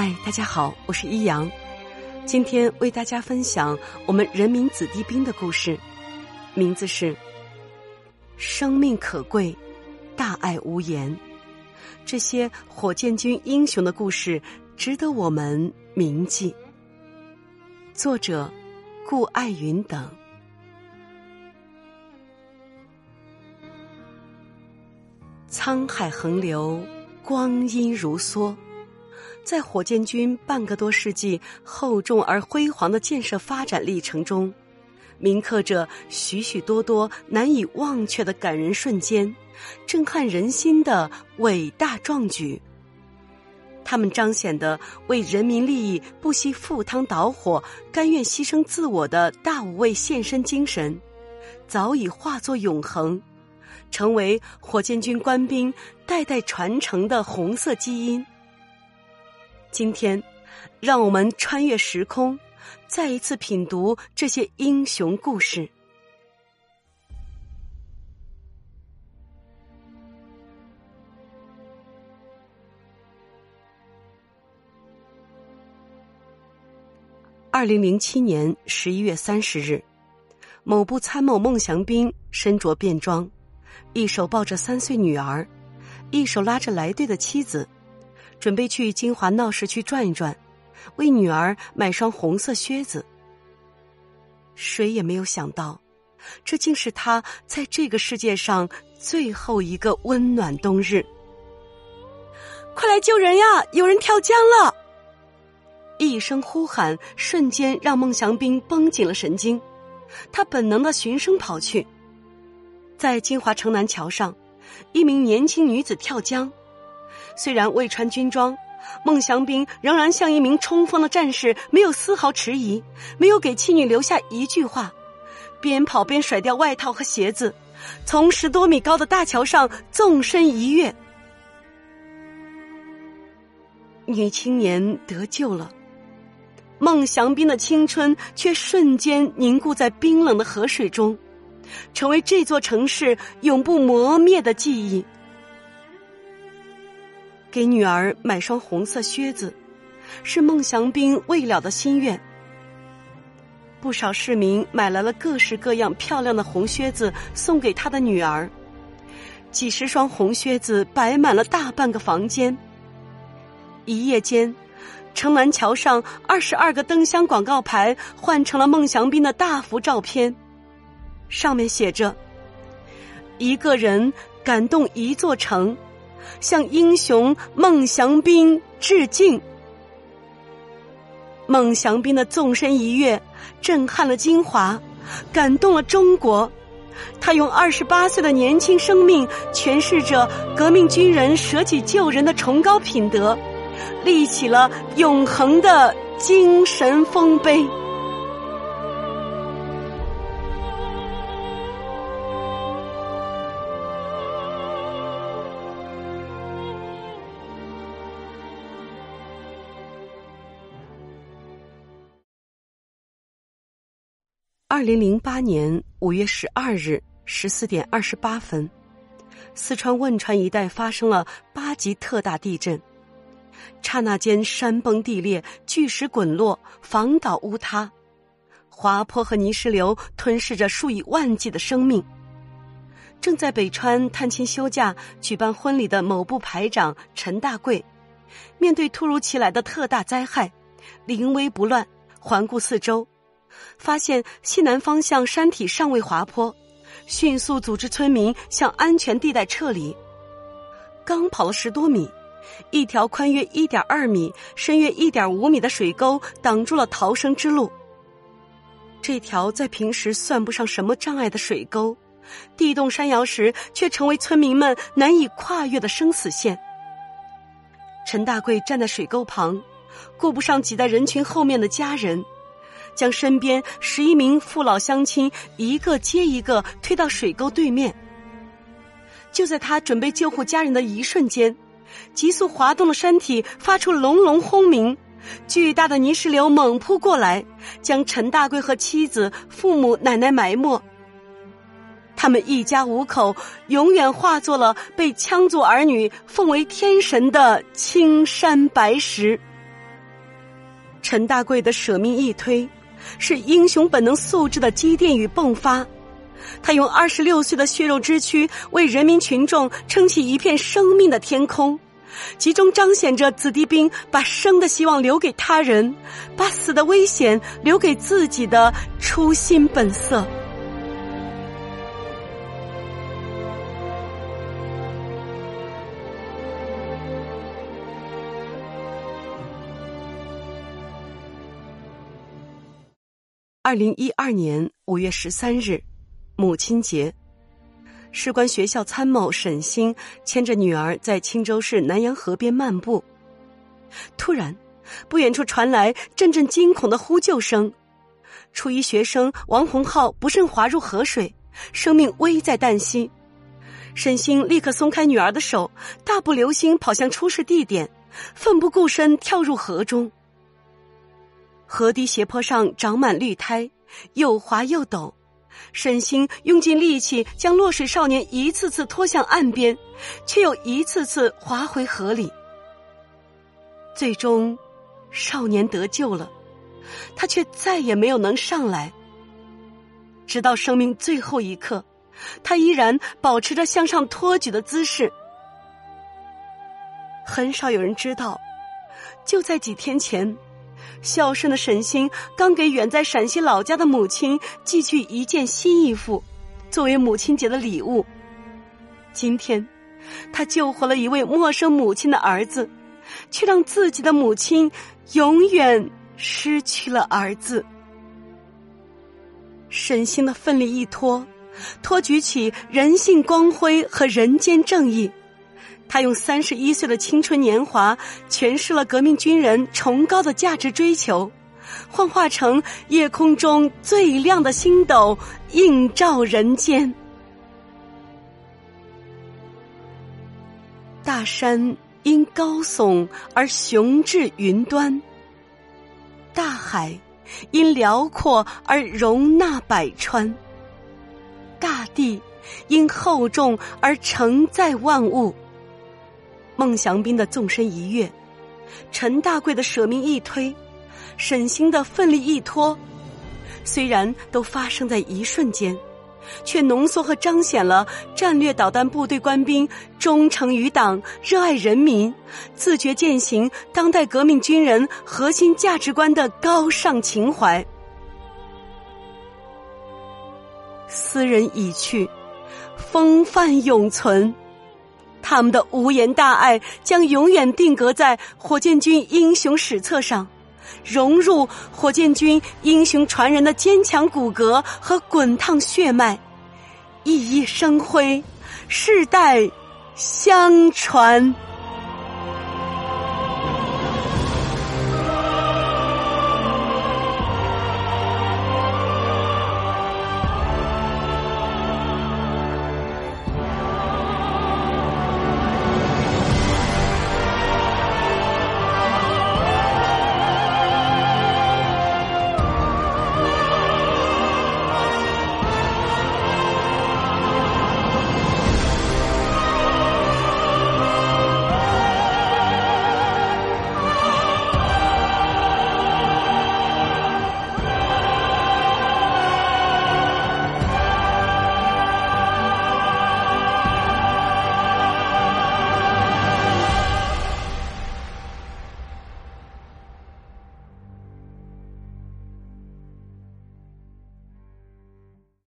嗨，大家好，我是一阳，今天为大家分享我们人民子弟兵的故事，名字是“生命可贵，大爱无言”。这些火箭军英雄的故事值得我们铭记。作者顾爱云等。沧海横流，光阴如梭。在火箭军半个多世纪厚重而辉煌的建设发展历程中，铭刻着许许多多难以忘却的感人瞬间，震撼人心的伟大壮举。他们彰显的为人民利益不惜赴汤蹈火、甘愿牺牲自我的大无畏献身精神，早已化作永恒，成为火箭军官兵代代传承的红色基因。今天，让我们穿越时空，再一次品读这些英雄故事。二零零七年十一月三十日，某部参谋孟祥兵身着便装，一手抱着三岁女儿，一手拉着来队的妻子。准备去金华闹市区转一转，为女儿买双红色靴子。谁也没有想到，这竟是他在这个世界上最后一个温暖冬日。快来救人呀！有人跳江了！一声呼喊，瞬间让孟祥兵绷紧了神经。他本能的循声跑去，在金华城南桥上，一名年轻女子跳江。虽然未穿军装，孟祥兵仍然像一名冲锋的战士，没有丝毫迟疑，没有给妻女留下一句话，边跑边甩掉外套和鞋子，从十多米高的大桥上纵身一跃。女青年得救了，孟祥兵的青春却瞬间凝固在冰冷的河水中，成为这座城市永不磨灭的记忆。给女儿买双红色靴子，是孟祥斌未了的心愿。不少市民买来了各式各样漂亮的红靴子送给他的女儿，几十双红靴子摆满了大半个房间。一夜间，城南桥上二十二个灯箱广告牌换成了孟祥斌的大幅照片，上面写着：“一个人感动一座城。”向英雄孟祥斌致敬。孟祥斌的纵身一跃，震撼了金华，感动了中国。他用二十八岁的年轻生命，诠释着革命军人舍己救人的崇高品德，立起了永恒的精神丰碑。二零零八年五月十二日十四点二十八分，四川汶川一带发生了八级特大地震，刹那间山崩地裂，巨石滚落，房倒屋塌，滑坡和泥石流吞噬着数以万计的生命。正在北川探亲休假、举办婚礼的某部排长陈大贵，面对突如其来的特大灾害，临危不乱，环顾四周。发现西南方向山体尚未滑坡，迅速组织村民向安全地带撤离。刚跑了十多米，一条宽约一点二米、深约一点五米的水沟挡住了逃生之路。这条在平时算不上什么障碍的水沟，地动山摇时却成为村民们难以跨越的生死线。陈大贵站在水沟旁，顾不上挤在人群后面的家人。将身边十一名父老乡亲一个接一个推到水沟对面。就在他准备救护家人的一瞬间，急速滑动的山体发出隆隆轰鸣，巨大的泥石流猛扑过来，将陈大贵和妻子、父母、奶奶埋没。他们一家五口永远化作了被羌族儿女奉为天神的青山白石。陈大贵的舍命一推，是英雄本能素质的积淀与迸发。他用二十六岁的血肉之躯，为人民群众撑起一片生命的天空。集中彰显着子弟兵把生的希望留给他人，把死的危险留给自己的初心本色。二零一二年五月十三日，母亲节。士官学校参谋沈星牵着女儿在青州市南阳河边漫步，突然，不远处传来阵阵惊恐的呼救声。初一学生王洪浩不慎滑入河水，生命危在旦夕。沈星立刻松开女儿的手，大步流星跑向出事地点，奋不顾身跳入河中。河堤斜坡上长满绿苔，又滑又陡。沈星用尽力气将落水少年一次次拖向岸边，却又一次次滑回河里。最终，少年得救了，他却再也没有能上来。直到生命最后一刻，他依然保持着向上托举的姿势。很少有人知道，就在几天前。孝顺的沈星刚给远在陕西老家的母亲寄去一件新衣服，作为母亲节的礼物。今天，他救活了一位陌生母亲的儿子，却让自己的母亲永远失去了儿子。沈星的奋力一托，托举起人性光辉和人间正义。他用三十一岁的青春年华诠释了革命军人崇高的价值追求，幻化成夜空中最亮的星斗，映照人间。大山因高耸而雄峙云端，大海因辽阔而容纳百川，大地因厚重而承载万物。孟祥斌的纵身一跃，陈大贵的舍命一推，沈星的奋力一拖，虽然都发生在一瞬间，却浓缩和彰显了战略导弹部队官兵忠诚于党、热爱人民、自觉践行当代革命军人核心价值观的高尚情怀。斯人已去，风范永存。他们的无言大爱将永远定格在火箭军英雄史册上，融入火箭军英雄传人的坚强骨骼和滚烫血脉，熠熠生辉，世代相传。